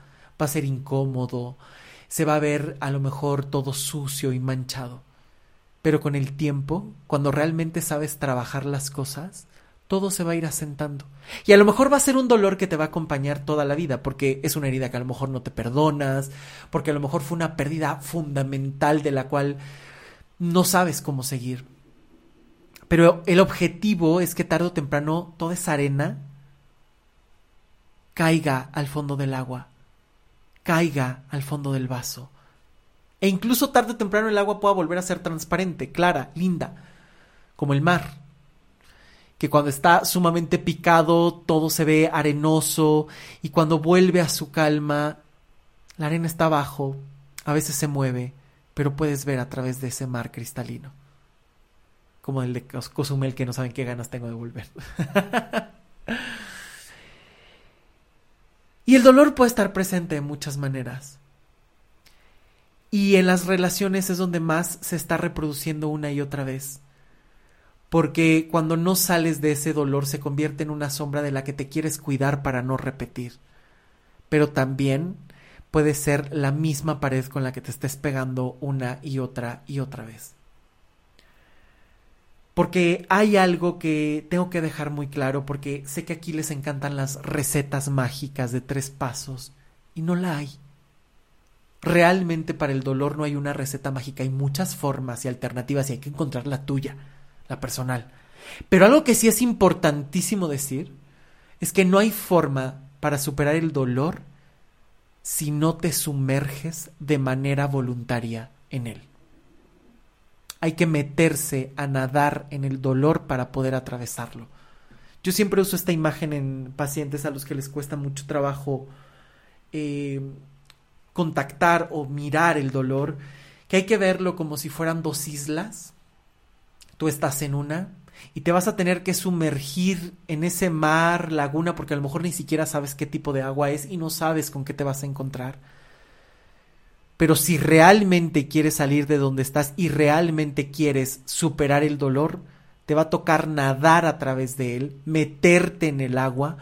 va a ser incómodo, se va a ver a lo mejor todo sucio y manchado. Pero con el tiempo, cuando realmente sabes trabajar las cosas, todo se va a ir asentando. Y a lo mejor va a ser un dolor que te va a acompañar toda la vida, porque es una herida que a lo mejor no te perdonas, porque a lo mejor fue una pérdida fundamental de la cual no sabes cómo seguir. Pero el objetivo es que tarde o temprano toda esa arena caiga al fondo del agua, caiga al fondo del vaso. E incluso tarde o temprano el agua pueda volver a ser transparente, clara, linda, como el mar que cuando está sumamente picado todo se ve arenoso y cuando vuelve a su calma, la arena está abajo, a veces se mueve, pero puedes ver a través de ese mar cristalino. Como el de Cozumel que no saben qué ganas tengo de volver. y el dolor puede estar presente de muchas maneras. Y en las relaciones es donde más se está reproduciendo una y otra vez porque cuando no sales de ese dolor se convierte en una sombra de la que te quieres cuidar para no repetir. Pero también puede ser la misma pared con la que te estés pegando una y otra y otra vez. Porque hay algo que tengo que dejar muy claro, porque sé que aquí les encantan las recetas mágicas de tres pasos, y no la hay. Realmente para el dolor no hay una receta mágica, hay muchas formas y alternativas y hay que encontrar la tuya la personal. Pero algo que sí es importantísimo decir es que no hay forma para superar el dolor si no te sumerges de manera voluntaria en él. Hay que meterse a nadar en el dolor para poder atravesarlo. Yo siempre uso esta imagen en pacientes a los que les cuesta mucho trabajo eh, contactar o mirar el dolor, que hay que verlo como si fueran dos islas. Tú estás en una y te vas a tener que sumergir en ese mar, laguna, porque a lo mejor ni siquiera sabes qué tipo de agua es y no sabes con qué te vas a encontrar. Pero si realmente quieres salir de donde estás y realmente quieres superar el dolor, te va a tocar nadar a través de él, meterte en el agua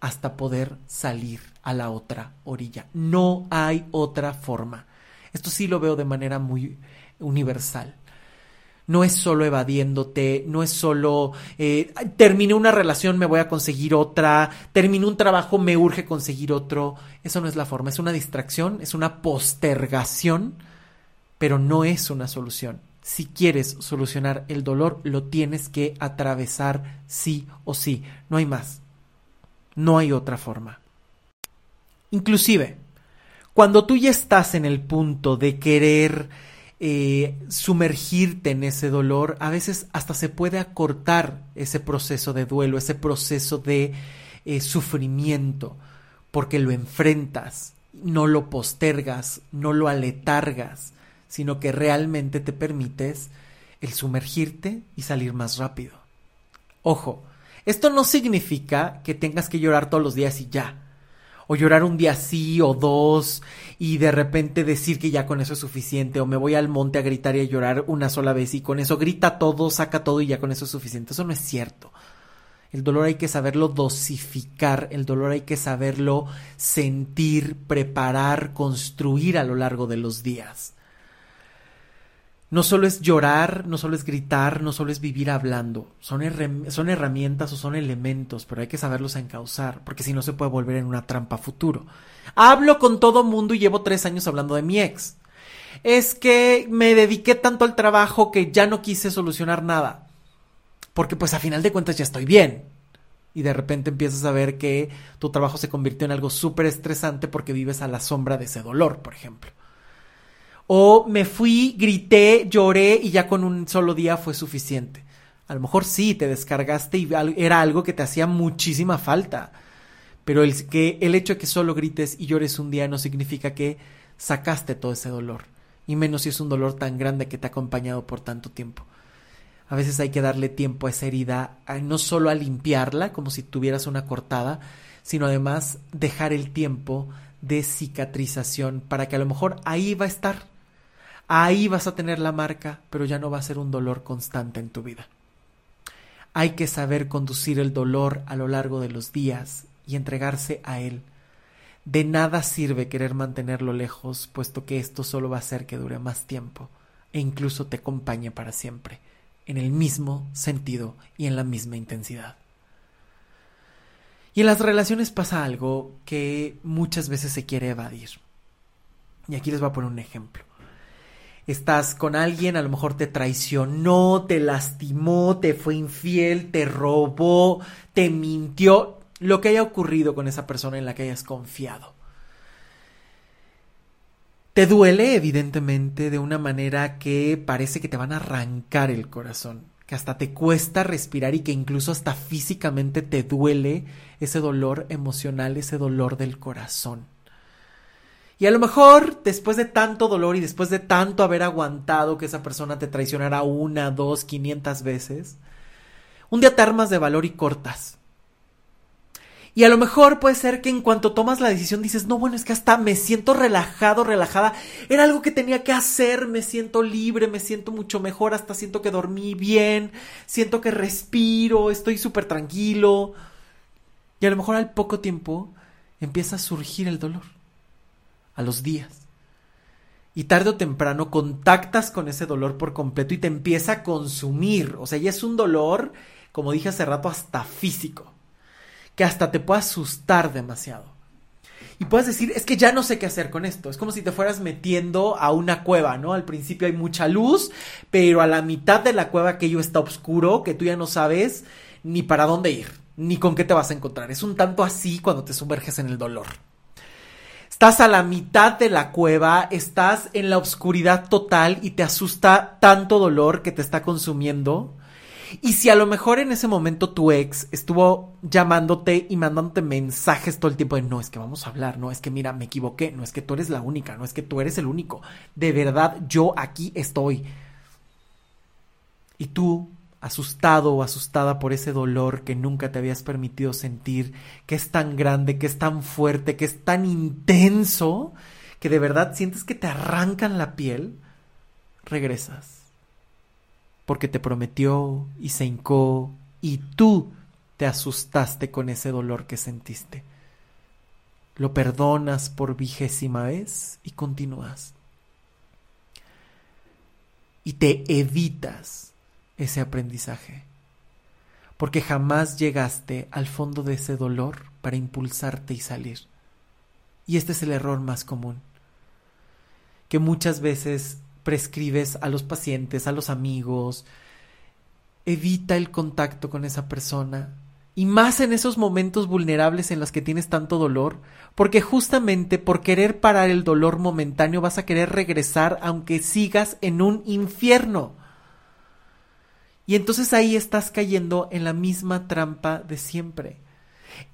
hasta poder salir a la otra orilla. No hay otra forma. Esto sí lo veo de manera muy universal no es solo evadiéndote, no es solo eh, terminé una relación, me voy a conseguir otra, terminé un trabajo, me urge conseguir otro. Eso no es la forma, es una distracción, es una postergación, pero no es una solución. Si quieres solucionar el dolor, lo tienes que atravesar sí o sí, no hay más. No hay otra forma. Inclusive, cuando tú ya estás en el punto de querer eh, sumergirte en ese dolor, a veces hasta se puede acortar ese proceso de duelo, ese proceso de eh, sufrimiento, porque lo enfrentas, no lo postergas, no lo aletargas, sino que realmente te permites el sumergirte y salir más rápido. Ojo, esto no significa que tengas que llorar todos los días y ya o llorar un día sí o dos y de repente decir que ya con eso es suficiente o me voy al monte a gritar y a llorar una sola vez y con eso grita todo, saca todo y ya con eso es suficiente. Eso no es cierto. El dolor hay que saberlo dosificar, el dolor hay que saberlo sentir, preparar, construir a lo largo de los días. No solo es llorar, no solo es gritar, no solo es vivir hablando. Son, son herramientas o son elementos, pero hay que saberlos encauzar, porque si no se puede volver en una trampa futuro. Hablo con todo mundo y llevo tres años hablando de mi ex. Es que me dediqué tanto al trabajo que ya no quise solucionar nada. Porque pues a final de cuentas ya estoy bien. Y de repente empiezas a ver que tu trabajo se convirtió en algo súper estresante porque vives a la sombra de ese dolor, por ejemplo. O me fui, grité, lloré y ya con un solo día fue suficiente. A lo mejor sí, te descargaste y era algo que te hacía muchísima falta. Pero el, que, el hecho de que solo grites y llores un día no significa que sacaste todo ese dolor. Y menos si es un dolor tan grande que te ha acompañado por tanto tiempo. A veces hay que darle tiempo a esa herida, no solo a limpiarla como si tuvieras una cortada, sino además dejar el tiempo de cicatrización para que a lo mejor ahí va a estar Ahí vas a tener la marca, pero ya no va a ser un dolor constante en tu vida. Hay que saber conducir el dolor a lo largo de los días y entregarse a él. De nada sirve querer mantenerlo lejos, puesto que esto solo va a hacer que dure más tiempo e incluso te acompañe para siempre, en el mismo sentido y en la misma intensidad. Y en las relaciones pasa algo que muchas veces se quiere evadir. Y aquí les voy a poner un ejemplo estás con alguien, a lo mejor te traicionó, te lastimó, te fue infiel, te robó, te mintió, lo que haya ocurrido con esa persona en la que hayas confiado. Te duele, evidentemente, de una manera que parece que te van a arrancar el corazón, que hasta te cuesta respirar y que incluso hasta físicamente te duele ese dolor emocional, ese dolor del corazón. Y a lo mejor, después de tanto dolor y después de tanto haber aguantado que esa persona te traicionara una, dos, quinientas veces, un día te armas de valor y cortas. Y a lo mejor puede ser que en cuanto tomas la decisión dices, no, bueno, es que hasta me siento relajado, relajada. Era algo que tenía que hacer, me siento libre, me siento mucho mejor, hasta siento que dormí bien, siento que respiro, estoy súper tranquilo. Y a lo mejor al poco tiempo empieza a surgir el dolor a los días. Y tarde o temprano contactas con ese dolor por completo y te empieza a consumir. O sea, ya es un dolor, como dije hace rato, hasta físico. Que hasta te puede asustar demasiado. Y puedes decir, es que ya no sé qué hacer con esto. Es como si te fueras metiendo a una cueva, ¿no? Al principio hay mucha luz, pero a la mitad de la cueva aquello está oscuro, que tú ya no sabes ni para dónde ir, ni con qué te vas a encontrar. Es un tanto así cuando te sumerges en el dolor. Estás a la mitad de la cueva, estás en la oscuridad total y te asusta tanto dolor que te está consumiendo. Y si a lo mejor en ese momento tu ex estuvo llamándote y mandándote mensajes todo el tiempo de no, es que vamos a hablar, no, es que mira, me equivoqué, no es que tú eres la única, no es que tú eres el único, de verdad yo aquí estoy. Y tú, asustado o asustada por ese dolor que nunca te habías permitido sentir, que es tan grande, que es tan fuerte, que es tan intenso, que de verdad sientes que te arrancan la piel, regresas porque te prometió y se hincó y tú te asustaste con ese dolor que sentiste. Lo perdonas por vigésima vez y continúas. Y te evitas ese aprendizaje, porque jamás llegaste al fondo de ese dolor para impulsarte y salir. Y este es el error más común, que muchas veces prescribes a los pacientes, a los amigos. Evita el contacto con esa persona. Y más en esos momentos vulnerables en los que tienes tanto dolor, porque justamente por querer parar el dolor momentáneo vas a querer regresar aunque sigas en un infierno. Y entonces ahí estás cayendo en la misma trampa de siempre.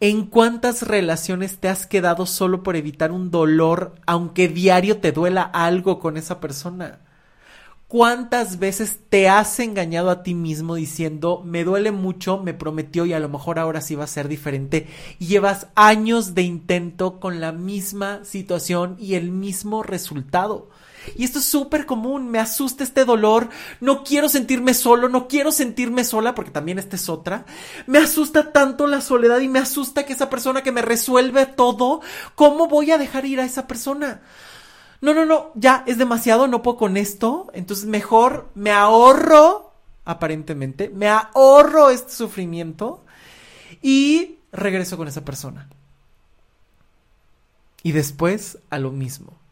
¿En cuántas relaciones te has quedado solo por evitar un dolor, aunque diario te duela algo con esa persona? ¿Cuántas veces te has engañado a ti mismo diciendo, me duele mucho, me prometió y a lo mejor ahora sí va a ser diferente? Y llevas años de intento con la misma situación y el mismo resultado. Y esto es súper común, me asusta este dolor, no quiero sentirme solo, no quiero sentirme sola, porque también esta es otra. Me asusta tanto la soledad y me asusta que esa persona que me resuelve todo, ¿cómo voy a dejar ir a esa persona? No, no, no, ya es demasiado, no puedo con esto, entonces mejor me ahorro, aparentemente, me ahorro este sufrimiento y regreso con esa persona. Y después a lo mismo.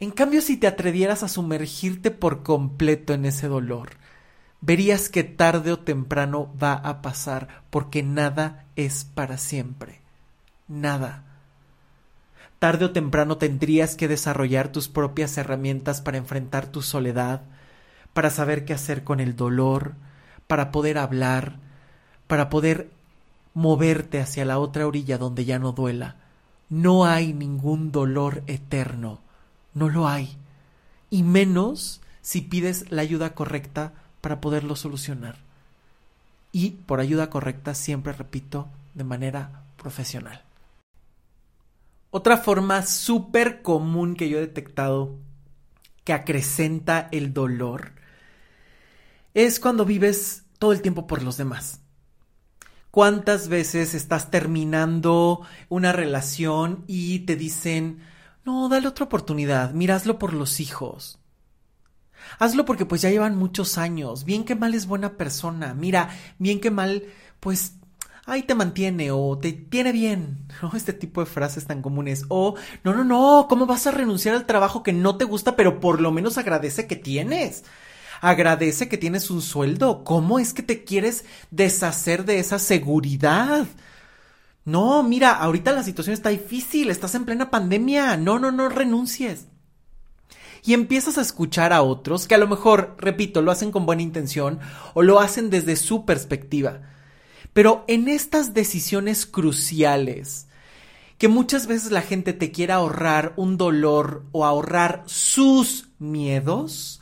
En cambio, si te atrevieras a sumergirte por completo en ese dolor, verías que tarde o temprano va a pasar, porque nada es para siempre. Nada. Tarde o temprano tendrías que desarrollar tus propias herramientas para enfrentar tu soledad, para saber qué hacer con el dolor, para poder hablar, para poder moverte hacia la otra orilla donde ya no duela. No hay ningún dolor eterno no lo hay. Y menos si pides la ayuda correcta para poderlo solucionar. Y por ayuda correcta, siempre repito, de manera profesional. Otra forma súper común que yo he detectado que acrecenta el dolor es cuando vives todo el tiempo por los demás. ¿Cuántas veces estás terminando una relación y te dicen, no, dale otra oportunidad. Mira, hazlo por los hijos. Hazlo porque pues ya llevan muchos años. Bien que mal es buena persona. Mira, bien que mal, pues ahí te mantiene o te tiene bien. ¿no? Este tipo de frases tan comunes. O, no, no, no, ¿cómo vas a renunciar al trabajo que no te gusta, pero por lo menos agradece que tienes? Agradece que tienes un sueldo. ¿Cómo es que te quieres deshacer de esa seguridad? No, mira, ahorita la situación está difícil, estás en plena pandemia, no, no, no renuncies. Y empiezas a escuchar a otros que a lo mejor, repito, lo hacen con buena intención o lo hacen desde su perspectiva. Pero en estas decisiones cruciales, que muchas veces la gente te quiere ahorrar un dolor o ahorrar sus miedos,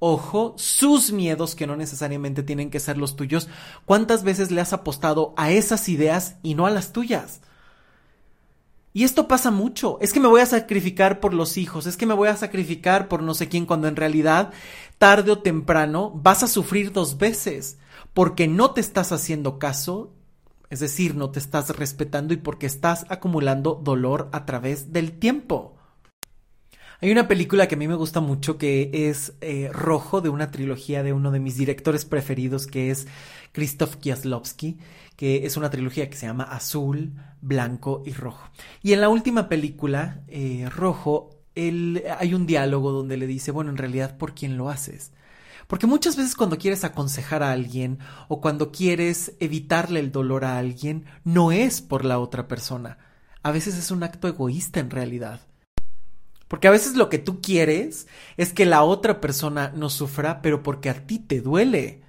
ojo, sus miedos que no necesariamente tienen que ser los tuyos, ¿cuántas veces le has apostado a esas ideas y no a las tuyas? Y esto pasa mucho. Es que me voy a sacrificar por los hijos, es que me voy a sacrificar por no sé quién, cuando en realidad, tarde o temprano, vas a sufrir dos veces, porque no te estás haciendo caso, es decir, no te estás respetando y porque estás acumulando dolor a través del tiempo. Hay una película que a mí me gusta mucho que es eh, Rojo, de una trilogía de uno de mis directores preferidos, que es Krzysztof Kieslowski, que es una trilogía que se llama Azul, Blanco y Rojo. Y en la última película, eh, Rojo, él, hay un diálogo donde le dice, bueno, en realidad, ¿por quién lo haces? Porque muchas veces cuando quieres aconsejar a alguien o cuando quieres evitarle el dolor a alguien, no es por la otra persona. A veces es un acto egoísta en realidad. Porque a veces lo que tú quieres es que la otra persona no sufra, pero porque a ti te duele.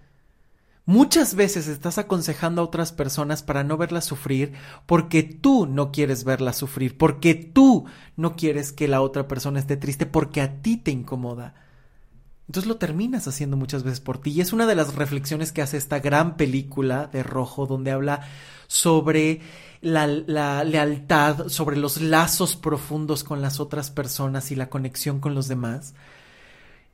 Muchas veces estás aconsejando a otras personas para no verlas sufrir porque tú no quieres verlas sufrir, porque tú no quieres que la otra persona esté triste, porque a ti te incomoda. Entonces lo terminas haciendo muchas veces por ti. Y es una de las reflexiones que hace esta gran película de Rojo, donde habla sobre la, lealtad, sobre los lazos profundos con las otras personas y la conexión con los demás.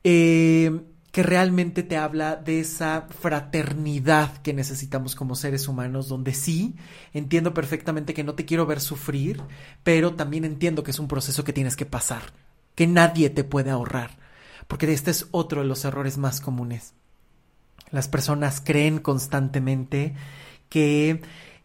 Eh, que realmente te habla de esa fraternidad que necesitamos como seres humanos, donde sí, entiendo perfectamente que no te quiero ver sufrir, pero también entiendo que es un proceso que tienes que pasar, que nadie te puede ahorrar, porque este es otro de los errores más comunes. Las personas creen constantemente que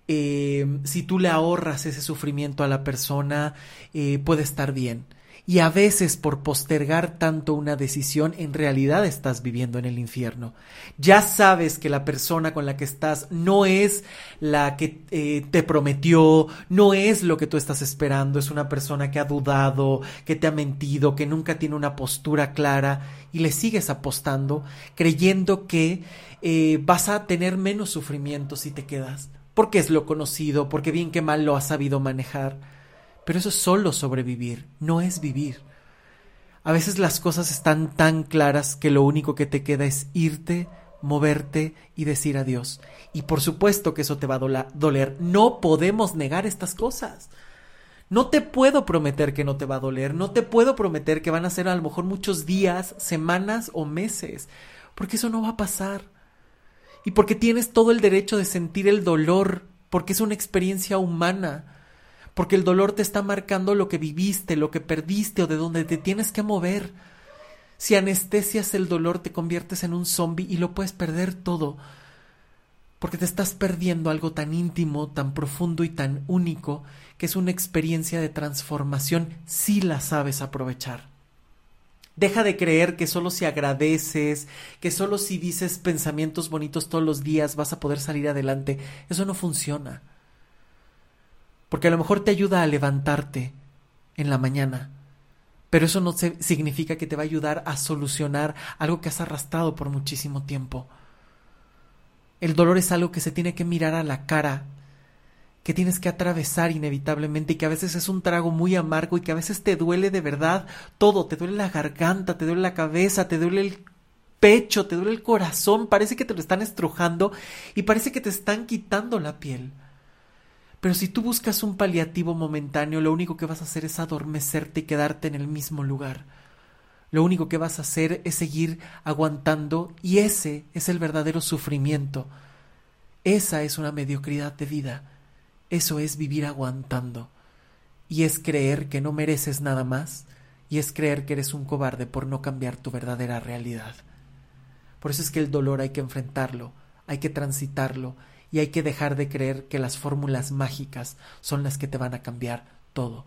eh, si tú le ahorras ese sufrimiento a la persona, eh, puede estar bien y a veces por postergar tanto una decisión en realidad estás viviendo en el infierno. Ya sabes que la persona con la que estás no es la que eh, te prometió, no es lo que tú estás esperando, es una persona que ha dudado, que te ha mentido, que nunca tiene una postura clara y le sigues apostando creyendo que eh, vas a tener menos sufrimiento si te quedas, porque es lo conocido, porque bien que mal lo has sabido manejar. Pero eso es solo sobrevivir, no es vivir. A veces las cosas están tan claras que lo único que te queda es irte, moverte y decir adiós. Y por supuesto que eso te va a doler. No podemos negar estas cosas. No te puedo prometer que no te va a doler, no te puedo prometer que van a ser a lo mejor muchos días, semanas o meses, porque eso no va a pasar. Y porque tienes todo el derecho de sentir el dolor, porque es una experiencia humana porque el dolor te está marcando lo que viviste, lo que perdiste o de donde te tienes que mover. Si anestesias el dolor te conviertes en un zombie y lo puedes perder todo, porque te estás perdiendo algo tan íntimo, tan profundo y tan único, que es una experiencia de transformación si la sabes aprovechar. Deja de creer que solo si agradeces, que solo si dices pensamientos bonitos todos los días vas a poder salir adelante. Eso no funciona porque a lo mejor te ayuda a levantarte en la mañana, pero eso no significa que te va a ayudar a solucionar algo que has arrastrado por muchísimo tiempo. El dolor es algo que se tiene que mirar a la cara, que tienes que atravesar inevitablemente y que a veces es un trago muy amargo y que a veces te duele de verdad todo, te duele la garganta, te duele la cabeza, te duele el pecho, te duele el corazón, parece que te lo están estrujando y parece que te están quitando la piel. Pero si tú buscas un paliativo momentáneo, lo único que vas a hacer es adormecerte y quedarte en el mismo lugar. Lo único que vas a hacer es seguir aguantando y ese es el verdadero sufrimiento. Esa es una mediocridad de vida. Eso es vivir aguantando. Y es creer que no mereces nada más y es creer que eres un cobarde por no cambiar tu verdadera realidad. Por eso es que el dolor hay que enfrentarlo, hay que transitarlo y hay que dejar de creer que las fórmulas mágicas son las que te van a cambiar todo.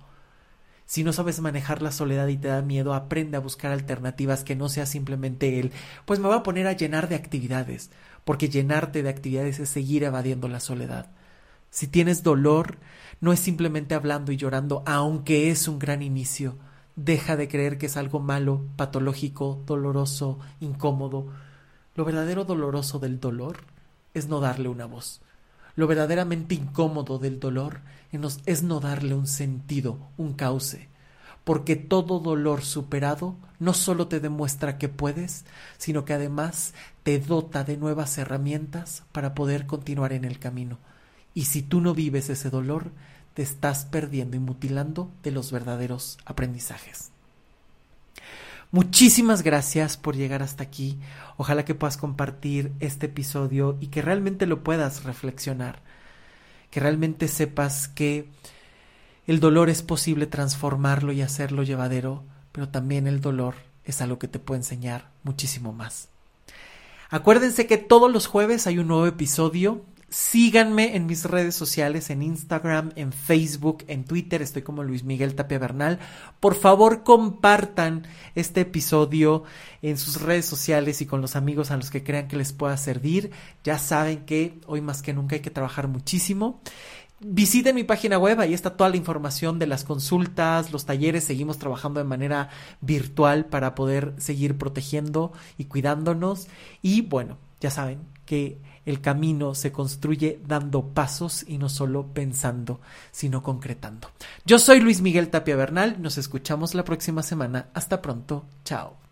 Si no sabes manejar la soledad y te da miedo, aprende a buscar alternativas que no sea simplemente el, pues me voy a poner a llenar de actividades, porque llenarte de actividades es seguir evadiendo la soledad. Si tienes dolor, no es simplemente hablando y llorando, aunque es un gran inicio. Deja de creer que es algo malo, patológico, doloroso, incómodo. Lo verdadero doloroso del dolor es no darle una voz. Lo verdaderamente incómodo del dolor es no darle un sentido, un cauce, porque todo dolor superado no solo te demuestra que puedes, sino que además te dota de nuevas herramientas para poder continuar en el camino. Y si tú no vives ese dolor, te estás perdiendo y mutilando de los verdaderos aprendizajes. Muchísimas gracias por llegar hasta aquí. Ojalá que puedas compartir este episodio y que realmente lo puedas reflexionar. Que realmente sepas que el dolor es posible transformarlo y hacerlo llevadero, pero también el dolor es algo que te puede enseñar muchísimo más. Acuérdense que todos los jueves hay un nuevo episodio Síganme en mis redes sociales, en Instagram, en Facebook, en Twitter, estoy como Luis Miguel Tapia Bernal. Por favor, compartan este episodio en sus redes sociales y con los amigos a los que crean que les pueda servir. Ya saben que hoy más que nunca hay que trabajar muchísimo. Visiten mi página web, ahí está toda la información de las consultas, los talleres, seguimos trabajando de manera virtual para poder seguir protegiendo y cuidándonos. Y bueno, ya saben que el camino se construye dando pasos y no solo pensando, sino concretando. Yo soy Luis Miguel Tapia Bernal, nos escuchamos la próxima semana. Hasta pronto, chao.